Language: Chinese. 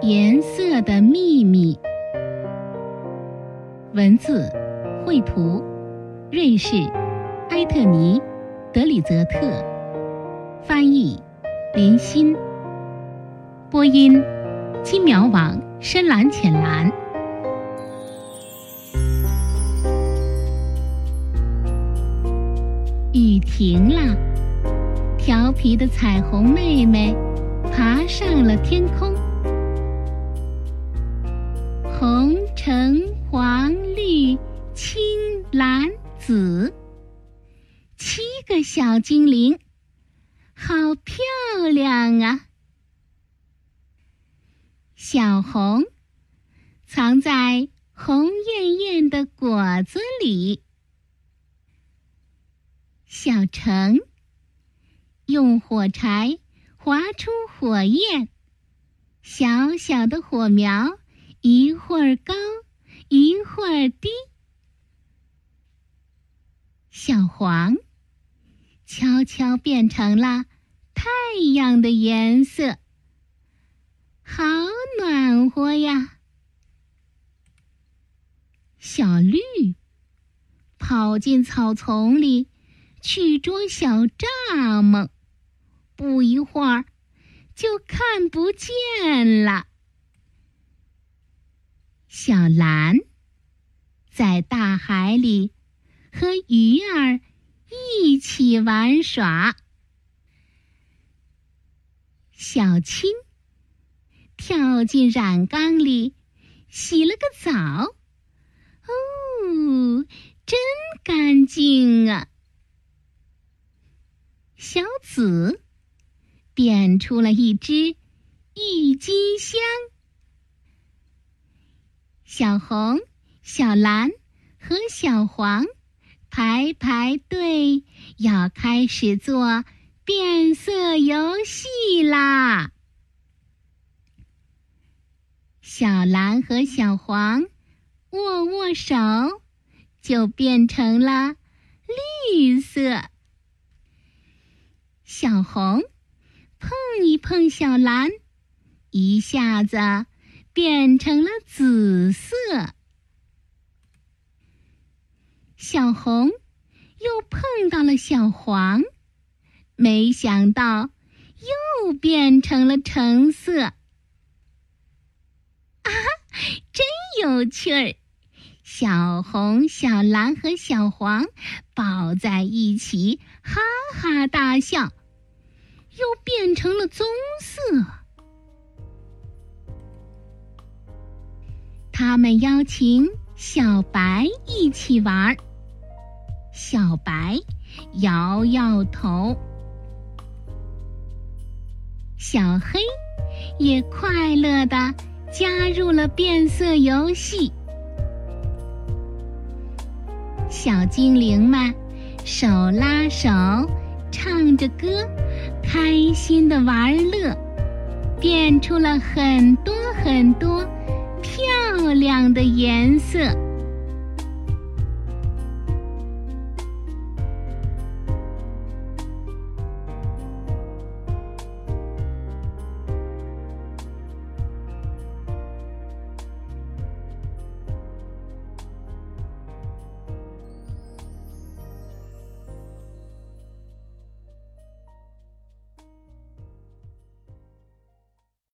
颜色的秘密。文字、绘图，瑞士，埃特尼·德里泽特。翻译：林欣。播音：金苗网深蓝浅蓝。雨停了，调皮的彩虹妹妹爬上了天空。小精灵，好漂亮啊！小红藏在红艳艳的果子里。小橙用火柴划出火焰，小小的火苗。一会儿高，一会儿低。小黄悄悄变成了太阳的颜色，好暖和呀！小绿跑进草丛里去捉小蚱蜢，不一会儿就看不见了。小蓝在大海里和鱼儿一起玩耍。小青跳进染缸里洗了个澡，哦，真干净啊！小紫变出了一只郁金香。小红、小蓝和小黄排排队，要开始做变色游戏啦！小蓝和小黄握握手，就变成了绿色。小红碰一碰小蓝，一下子。变成了紫色，小红又碰到了小黄，没想到又变成了橙色。啊，真有趣儿！小红、小蓝和小黄抱在一起，哈哈大笑，又变成了棕色。他们邀请小白一起玩儿，小白摇摇头。小黑也快乐的加入了变色游戏。小精灵们手拉手，唱着歌，开心的玩乐，变出了很多很多。漂亮的颜色。